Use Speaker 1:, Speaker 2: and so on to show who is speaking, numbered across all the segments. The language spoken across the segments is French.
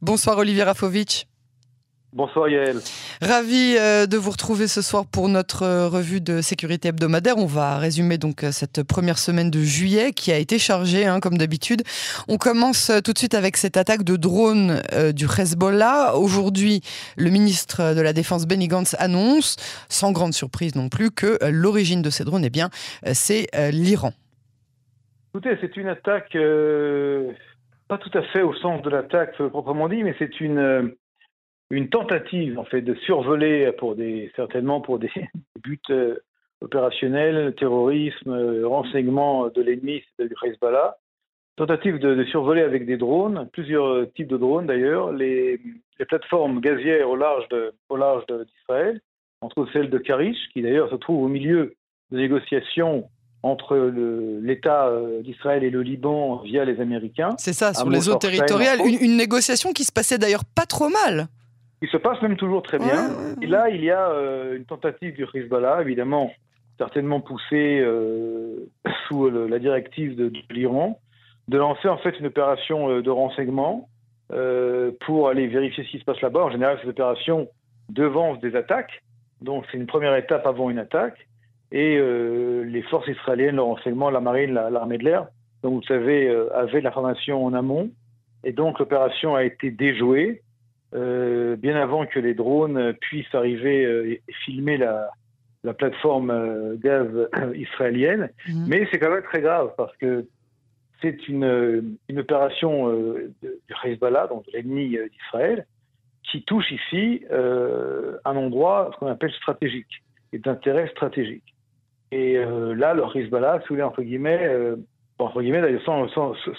Speaker 1: Bonsoir Olivier Rafovitch.
Speaker 2: Bonsoir Yael.
Speaker 1: Ravi euh, de vous retrouver ce soir pour notre euh, revue de sécurité hebdomadaire. On va résumer donc euh, cette première semaine de juillet qui a été chargée hein, comme d'habitude. On commence tout de suite avec cette attaque de drone du Hezbollah. Aujourd'hui, le ministre de la Défense Benny Gantz annonce, sans grande surprise non plus, que l'origine de ces drones, eh bien, c'est l'Iran.
Speaker 2: Écoutez, c'est une attaque, pas tout à fait au sens de l'attaque proprement dit, mais c'est une une tentative en fait de survoler certainement pour des buts euh, opérationnels, terrorisme, euh, renseignement de l'ennemi, c'est du Hezbollah. Tentative de, survoler avec des drones, plusieurs types de drones d'ailleurs, les, plateformes gazières au large de, au d'Israël, entre celle de Karish, qui d'ailleurs se trouve au milieu de négociations entre l'État euh, d'Israël et le Liban via les Américains.
Speaker 1: C'est ça, sur les eaux territoriales. Une, une, négociation qui se passait d'ailleurs pas trop mal.
Speaker 2: Il se passe même toujours très bien. Et là, il y a euh, une tentative du Hezbollah, évidemment, certainement poussée euh, sous la directive de, l'Iran, de lancer en fait une opération euh, de renseignement pour aller vérifier ce qui se passe là-bas. En général, ces opérations devancent des attaques. Donc, c'est une première étape avant une attaque. Et les forces israéliennes, le renseignement, la marine, l'armée de l'air, donc vous savez, avaient l'information en amont. Et donc, l'opération a été déjouée. Euh, bien avant que les drones puissent arriver euh, et filmer la, plateforme euh, gaz israélienne. Mhm. Mais c'est quand même très grave parce que c'est une, opération du Hezbollah, donc de l'ennemi d'Israël, qui touche ici un endroit, ce qu'on appelle stratégique, et d'intérêt stratégique. Et là, le Hezbollah, voulez, entre guillemets, entre guillemets, d'ailleurs, sans,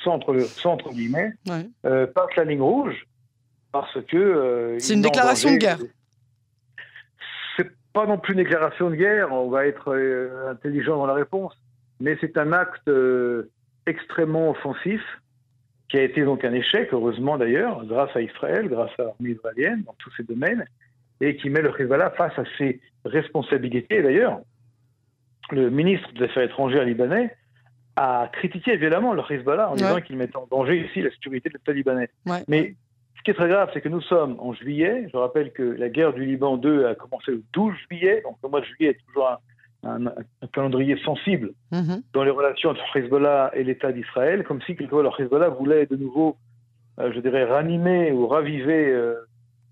Speaker 2: entre, guillemets, passe la ligne rouge parce que.
Speaker 1: Euh, c'est une déclaration de guerre.
Speaker 2: C'est pas non plus une déclaration de guerre, on va être euh, intelligent dans la réponse, mais c'est un acte euh, extrêmement offensif qui a été donc un échec, heureusement d'ailleurs, grâce à Israël, grâce à l'armée israélienne dans tous ces domaines, et qui met le Hezbollah face à ses responsabilités. D'ailleurs, le ministre des Affaires étrangères libanais a critiqué violemment le Hezbollah en disant qu'il mettait en danger ici la sécurité de l'État libanais. Mais ce qui est très grave, c'est que nous sommes en juillet. Je rappelle que la guerre du Liban 2 a commencé le 12 juillet. Donc le mois de juillet est toujours un, calendrier sensible mhm. dans les relations entre Hezbollah et l'État d'Israël, comme si quelquefois le Hezbollah voulait de nouveau, euh, je dirais, ranimer ou raviver euh,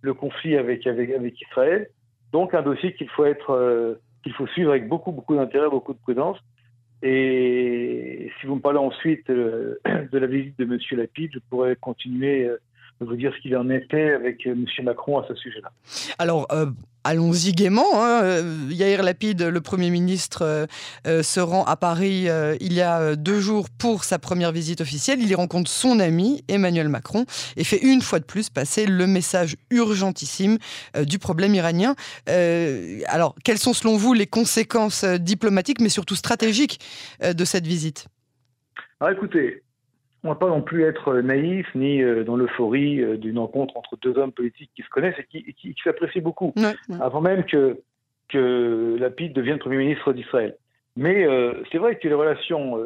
Speaker 2: le conflit avec, avec, avec Israël. Donc un dossier qu'il faut être, euh, qu'il faut suivre avec beaucoup, beaucoup d'intérêt, beaucoup de prudence. Et si vous me parlez ensuite de la visite de M. Lapide, je pourrais continuer vous dire ce qu'il en était avec euh, M. Macron à ce sujet-là.
Speaker 1: Alors, euh, allons-y gaiement. Hein. Euh, Yair Lapide, le Premier ministre, se rend à Paris il y a deux jours pour sa première visite officielle. Il y rencontre son ami Emmanuel Macron et fait une fois de plus passer le message urgentissime du problème iranien. alors, quelles sont selon vous les conséquences diplomatiques, mais surtout stratégiques de cette visite?
Speaker 2: Alors écoutez, on ne va pas non plus être naïf ni euh, dans l'euphorie euh, d'une rencontre entre deux hommes politiques qui se connaissent et qui, qui, s'apprécient beaucoup, avant même que, que Lapide devienne Premier ministre d'Israël. Mais euh, c'est vrai que les relations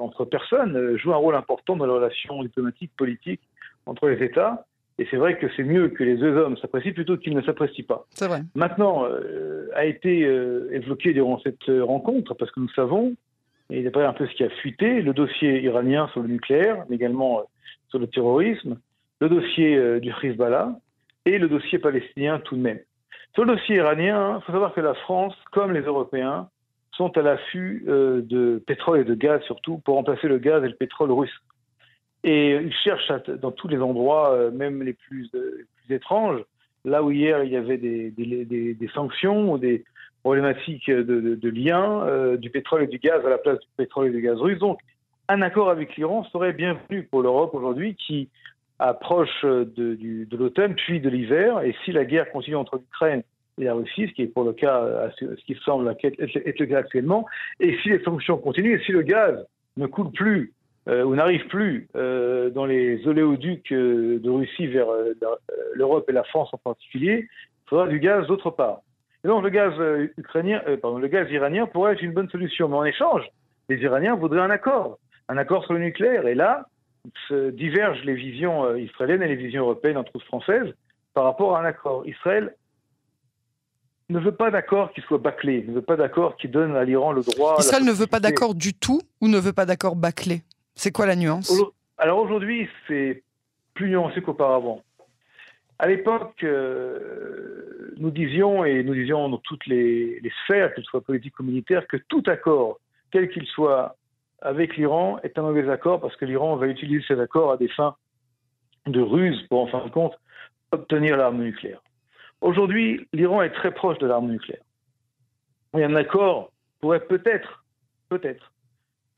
Speaker 2: entre personnes jouent un rôle important dans les relations diplomatiques, politiques entre les États. Et c'est vrai que c'est mieux que les deux hommes s'apprécient plutôt qu'ils ne s'apprécient pas.
Speaker 1: Vrai.
Speaker 2: Maintenant, a été évoqué durant cette rencontre, parce que nous savons et d'après un peu ce qui a fuité, le dossier iranien sur le nucléaire, mais également euh, sur le terrorisme, le dossier euh, du Hezbollah et le dossier palestinien tout de même. Sur le dossier iranien, il faut savoir que la France, comme les Européens, sont à l'affût euh, de pétrole et de gaz surtout pour remplacer le gaz et le pétrole russe. Et ils cherchent dans tous les endroits, même les plus, étranges, là où hier il y avait des, des sanctions ou des, problématique de, de, lien euh, du pétrole et du gaz à la place du pétrole et du gaz russe. Donc, un accord avec l'Iran serait bienvenu pour l'Europe aujourd'hui qui approche de, l'automne puis de l'hiver. Et si la guerre continue entre l'Ukraine et la Russie, ce qui est pour le cas, ce qui semble être le cas actuellement, et si les sanctions continuent, et si le gaz ne coule plus euh, ou n'arrive plus euh, dans les oléoducs de Russie vers l'Europe et la France en particulier, il faudra du gaz d'autre part. Et donc le gaz euh, ukrainien, euh, pardon, le gaz iranien pourrait être une bonne solution. Mais en échange, les Iraniens voudraient un accord, un accord sur le nucléaire. Et là, divergent les visions israéliennes et les visions européennes entre françaises par rapport à un accord. Israël ne veut pas d'accord qui soit bâclé, ne veut pas d'accord qui donne à l'Iran le droit.
Speaker 1: Israël ne veut pas d'accord du tout ou ne veut pas d'accord bâclé? C'est quoi la nuance?
Speaker 2: Alors aujourd'hui, c'est plus nuancé qu'auparavant. À l'époque, euh, nous disions, et nous disions dans toutes les, sphères, qu'elles soient politiques ou militaires, que tout accord, quel qu'il soit, avec l'Iran est un mauvais accord parce que l'Iran va utiliser cet accord à des fins de ruse pour, en fin de compte, obtenir l'arme nucléaire. Aujourd'hui, l'Iran est très proche de l'arme nucléaire. Un accord pourrait peut-être, peut-être,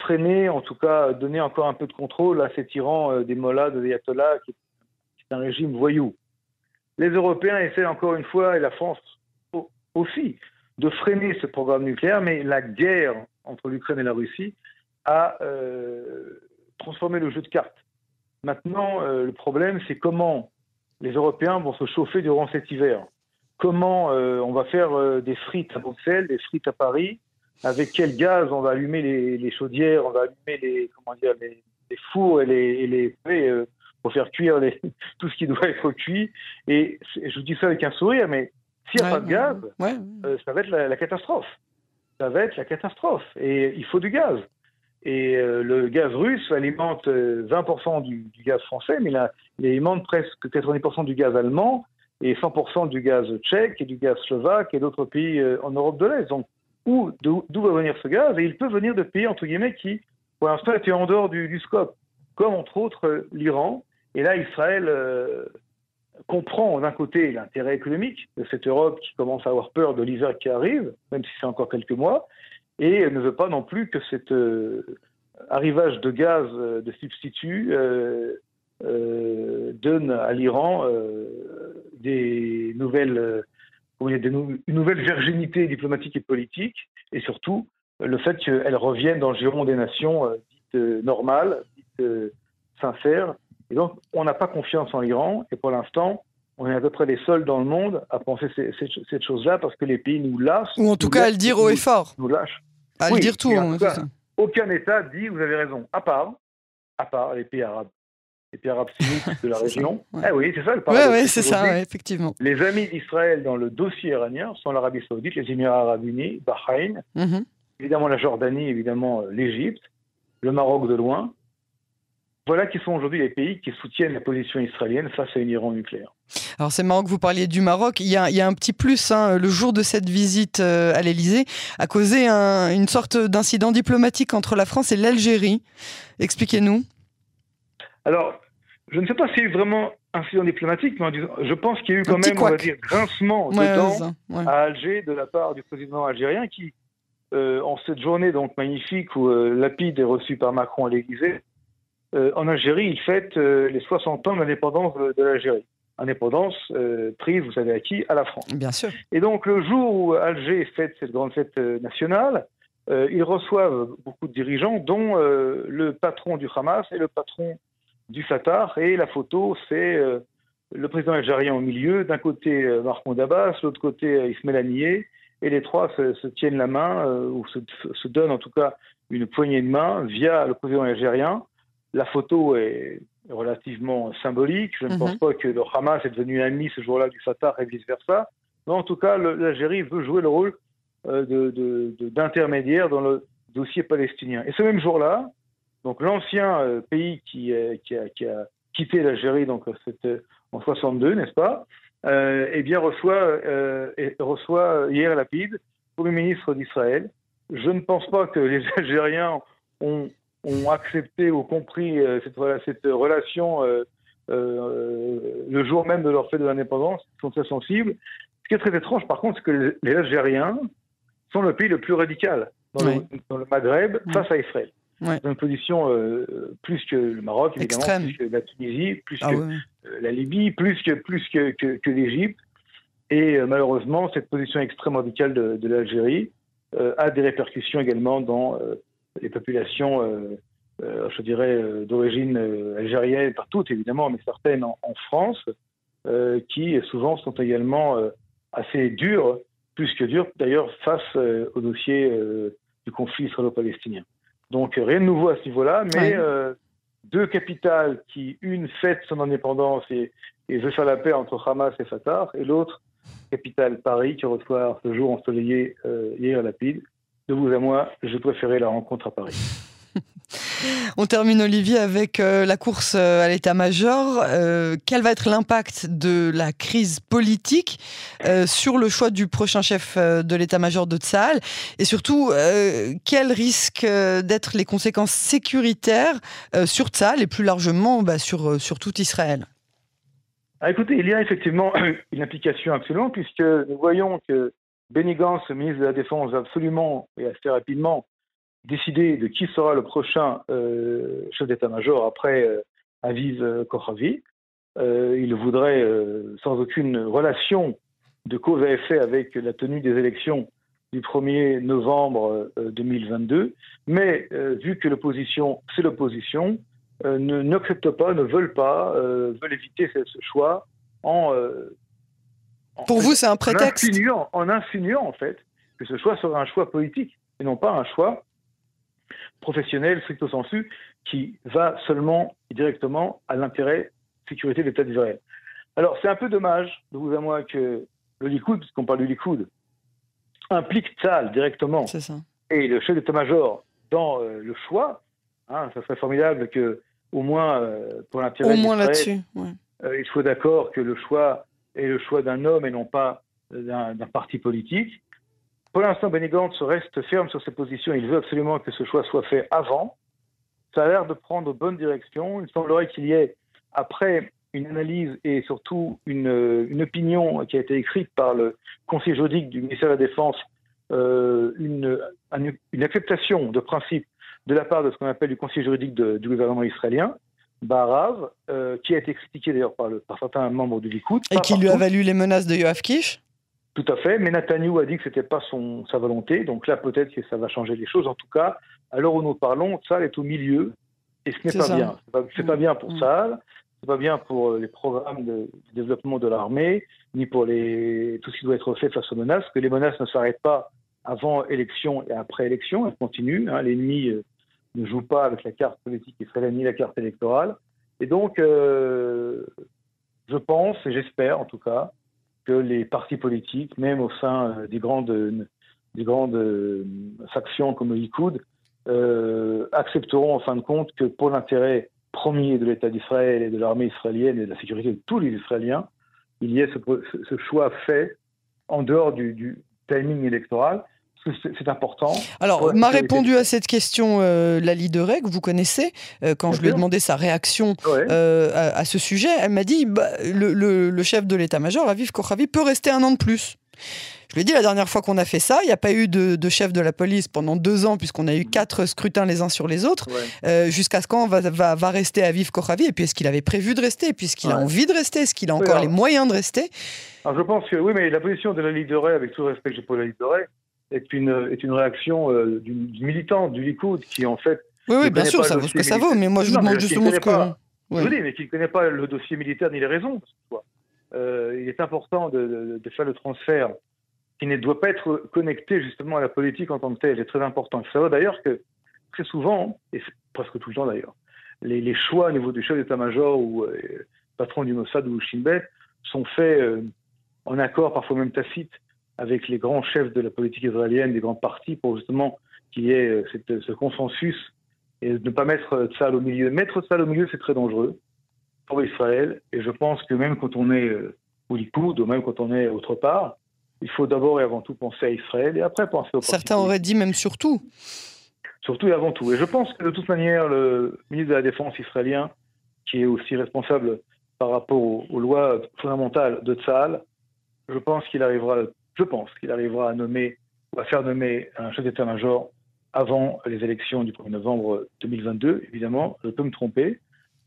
Speaker 2: freiner, en tout cas donner encore un peu de contrôle à cet Iran euh, des mollahs, des ayatollahs, qui est un régime voyou. Les Européens essaient encore une fois, et la France aussi, de freiner ce programme nucléaire, mais la guerre entre l'Ukraine et la Russie a euh, transformé le jeu de cartes. Maintenant, euh, le problème, c'est comment les Européens vont se chauffer durant cet hiver. Comment euh, on va faire des frites à Bruxelles, des frites à Paris, avec quel gaz on va allumer les, chaudières, on va allumer les, comment dire, les, fours et les, euh, pour faire cuire tout ce qui doit être cuit. Et je vous dis ça avec un sourire, mais s'il n'y a pas de gaz, ça va être la, catastrophe. Ça va être la catastrophe. Et il faut du gaz. Et le gaz russe alimente 20% du, du, gaz français, mais là, il alimente presque 90% du gaz allemand et 100% du gaz tchèque et du gaz slovaque et d'autres pays euh, en Europe de l'Est. Donc, d'où va venir ce gaz? Et il peut venir de pays, entre guillemets, qui, pour l'instant, étaient en dehors du, scope, comme entre autres euh, l'Iran. Et là, Israël euh, comprend d'un côté l'intérêt économique de cette Europe qui commence à avoir peur de l'hiver qui arrive, même si c'est encore quelques mois, et ne veut pas non plus que cet arrivage de gaz de substitut donne à l'Iran des nouvelles, euh, une nouvelle virginité diplomatique et politique, et surtout le fait qu'elle revienne dans le giron des nations euh, dites euh, normales, dites sincères. Et donc, on n'a pas confiance en l'Iran, et pour l'instant, on est à peu près les seuls dans le monde à penser cette chose-là parce que les pays nous lâchent.
Speaker 1: Ou en tout cas à le dire haut et fort.
Speaker 2: Nous lâchent.
Speaker 1: À le dire tout. Hein,
Speaker 2: aucun État dit, vous avez raison, à part, à part les pays arabes les pays arabes de la région. Ah oui, c'est ça le
Speaker 1: paradoxe. Oui, c'est ça, effectivement.
Speaker 2: Les amis d'Israël dans le dossier iranien sont l'Arabie Saoudite, les Émirats Arabes Unis, Bahreïn, mhm. évidemment la Jordanie, évidemment euh, l'Égypte, le Maroc de loin. Voilà qui sont aujourd'hui les pays qui soutiennent la position israélienne face à une Iran nucléaire.
Speaker 1: Alors c'est marrant que vous parliez du Maroc. Il y a, il y a un petit plus. Hein. Le jour de cette visite euh, à l'Elysée a causé une sorte d'incident diplomatique entre la France et l'Algérie. Expliquez-nous.
Speaker 2: Alors, je ne sais pas s'il y a eu vraiment incident diplomatique, mais je pense qu'il y a eu quand même, on va dire, grincement de dents à Alger de la part du président algérien qui, euh, en cette journée donc magnifique où euh, Lapide est reçu par Macron à l'Élysée, en Algérie, il fête les 60 ans de l'indépendance de, l'Algérie. Indépendance prise, vous savez à qui À la France.
Speaker 1: Bien sûr.
Speaker 2: Et donc, le jour où Alger fête cette grande fête nationale, ils reçoivent beaucoup de dirigeants, dont le patron du Hamas et le patron du Fatah. Et la photo, c'est euh, le président algérien au milieu, d'un côté euh, Mahmoud Abbas, l'autre côté euh, Ismail Haniyeh, et les trois se, tiennent la main, ou se, donnent en tout cas une poignée de main via le président algérien. La photo est relativement symbolique. Je ne pense mhm. pas que le Hamas est devenu ami ce jour-là du Fatah et vice-versa. Mais en tout cas, l'Algérie veut jouer le rôle d'intermédiaire dans le dossier palestinien. Et ce même jour-là, donc l'ancien euh, pays qui, euh, qui, a, qui, a, quitté l'Algérie donc en 62, n'est-ce pas euh, Eh bien reçoit, euh, reçoit hier Lapide, Premier ministre d'Israël. Je ne pense pas que les Algériens ont, ont accepté ou compris cette, cette relation le jour même de leur fête de l'indépendance. Sont très sensibles. Ce qui est très étrange, par contre, c'est que les Algériens sont le pays le plus radical dans, le, dans le, Maghreb face à Israël dans une position euh, plus que le Maroc, évidemment, plus que la Tunisie, plus ah que euh, la Libye, plus que, plus que, que, l'Égypte. Et euh, malheureusement, cette position extrême radicale de, de l'Algérie a des répercussions également dans les populations, je dirais, d'origine algérienne, partout évidemment, mais certaines en, en France, qui souvent sont également assez dures, plus que dures d'ailleurs, face au dossier du conflit israélo-palestinien. Donc rien de nouveau à ce niveau-là, mais euh, deux capitales qui, une fête son indépendance et, et veut faire la paix entre Hamas et Fatah, et l'autre, capitale Paris, qui reçoit ce jour ensoleillé euh, hier Lapide. De vous à moi, je préférais la rencontre à Paris.
Speaker 1: On termine, Olivier, avec euh, la course euh, à l'état-major. Euh, quel va être l'impact de la crise politique sur le choix du prochain chef de l'état-major de Tsahal Et surtout, quels risquent d'être les conséquences sécuritaires sur Tsahal et plus largement bah, sur, sur tout Israël?
Speaker 2: Ah, Écoutez, il y a effectivement une implication absolument, puisque nous voyons que Benny Gantz, ministre de la Défense, absolument et assez rapidement décider de qui sera le prochain euh, chef d'état-major après euh, Aviv euh. Euh, il voudrait, sans aucune relation de cause à effet avec la tenue des élections du 1er novembre 2022, mais vu que l'opposition, c'est l'opposition, n'accepte pas, ne veulent pas, veulent éviter ce, choix en
Speaker 1: Pour vous, c'est un prétexte
Speaker 2: en insinuant, en insinuant, en fait, que ce choix sera un choix politique et non pas un choix professionnel, stricto sensu, qui va seulement et directement à l'intérêt sécurité de l'État d'Israël. Alors, c'est un peu dommage, de vous à moi, que le Likoud, puisqu'on parle du Likoud, implique Tzal directement et le chef d'état-major dans euh, le choix. Hein, ça serait formidable que, au moins, euh, pour l'intérêt
Speaker 1: moins là-dessus.
Speaker 2: Euh, il soit d'accord que le choix est le choix d'un homme et non pas d'un parti politique. Pour l'instant, Benny Gantz reste ferme sur ses positions. Il veut absolument que ce choix soit fait avant. Ça a l'air de prendre bonne direction. Il semblerait qu'il y ait, après une analyse et surtout une, une, opinion qui a été écrite par le conseil juridique du ministère de la Défense, euh, une, une, acceptation de principe de la part de ce qu'on appelle du conseil juridique du gouvernement israélien, Barav, euh, qui a été critiqué d'ailleurs par, par, certains membres du Likoud.
Speaker 1: Et qui lui a valu les menaces de Yoav Kish?
Speaker 2: Tout à fait, mais Netanyahu a dit que ce n'était pas son, sa volonté, donc là peut-être que ça va changer les choses. En tout cas, à l'heure où nous parlons, Tzal est au milieu, et ce n'est pas bien. Ce n'est pas, bien pour mm. Tzal, ce n'est pas bien pour euh, les programmes de, développement de l'armée, ni pour les, tout ce qui doit être fait face aux menaces, que les menaces ne s'arrêtent pas avant élection et après élection, elles continuent. Hein. L'ennemi euh, ne joue pas avec la carte politique israélienne ni la carte électorale. Et donc, euh, je pense, et j'espère en tout cas, que les partis politiques, même au sein euh, des grandes, des grandes euh, factions comme le Likoud, euh, accepteront en fin de compte que pour l'intérêt premier de l'État d'Israël et de l'armée israélienne et de la sécurité de tous les Israéliens, il y ait ce, choix fait en dehors du timing électoral c'est important.
Speaker 1: Alors, m'a répondu à cette question euh, la leader que vous connaissez, euh, quand je lui ai demandé sa réaction euh, à, ce sujet. Elle m'a dit bah, le, chef de l'état-major, Aviv Kochavi, peut rester un an de plus. Je lui ai dit la dernière fois qu'on a fait ça, il n'y a pas eu de, chef de la police pendant deux ans, puisqu'on a eu quatre scrutins les uns sur les autres. Jusqu'à ce quand va, va, va rester Aviv Kochavi Et puis, est-ce qu'il avait prévu de rester Puis, est-ce qu'il a envie de rester Est-ce qu'il a encore les moyens de rester?
Speaker 2: Alors, Je pense que oui, mais la position de la leader, avec tout le respect que j'ai pour la leader, est une, est une réaction euh, du, militant du Likoud qui, en fait.
Speaker 1: Oui, oui bien sûr, ça vaut ce que ça vaut, mais moi je vous demande justement ce que.
Speaker 2: Je vous dis, mais qui ne connaît pas le dossier militaire ni les raisons. Euh, il est important de, de, faire le transfert qui ne doit pas être connecté justement à la politique en tant que telle. C'est très important. Faut savoir d'ailleurs que très souvent, et presque tout le temps d'ailleurs, les, les, choix au niveau du chef d'état-major ou euh, patron du Mossad ou Shin Bet sont faits euh, en accord, parfois même tacite, avec les grands chefs de la politique israélienne, des grands partis, pour justement qu'il y ait euh, cette, ce consensus et ne pas mettre ça au milieu. Mettre ça au milieu, c'est très dangereux pour Israël. Et je pense que même quand on est euh, au Likoud, ou même quand on est autre part, il faut d'abord et avant tout penser à Israël et après penser au
Speaker 1: Certains auraient dit même surtout.
Speaker 2: Surtout et avant tout. Et je pense que de toute manière, le ministre de la Défense israélien, qui est aussi responsable par rapport aux, lois fondamentales de Tzahal, je pense qu'il arrivera je pense qu'il arrivera à nommer ou à faire nommer un chef d'état-major avant les élections du 1er novembre 2022. Évidemment, je peux me tromper,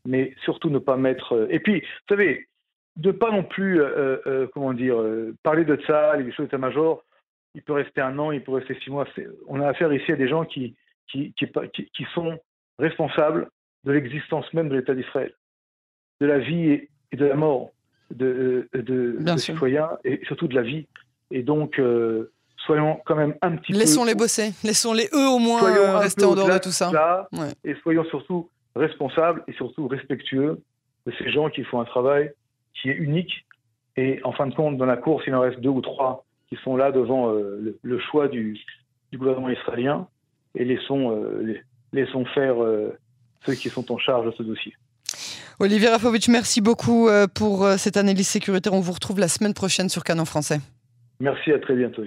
Speaker 2: mais surtout ne pas mettre. Et puis, vous savez, ne pas non plus, euh, euh, comment dire, euh, parler de ça, les chefs d'état-major. Il peut rester un an, il peut rester six mois. On a affaire ici à des gens qui, qui, qui, qui sont responsables de l'existence même de l'État d'Israël, de la vie et de la mort de, de, de citoyens et surtout de la vie et donc, euh, soyons quand même un petit
Speaker 1: peu. Laissons-les bosser. Laissons-les eux au moins euh, rester en dehors de tout ça.
Speaker 2: Et soyons surtout responsable et surtout respectueux de ces gens qui font un travail qui est unique. Et en fin de compte, dans la course, il en reste deux ou trois qui sont là devant euh, le, choix du, gouvernement israélien et laissons, euh, laissons faire ceux qui sont en charge de ce dossier.
Speaker 1: Olivier Rafovitch, merci beaucoup pour cette analyse sécuritaire. On vous retrouve la semaine prochaine sur Canon Français.
Speaker 2: Merci, à très bientôt.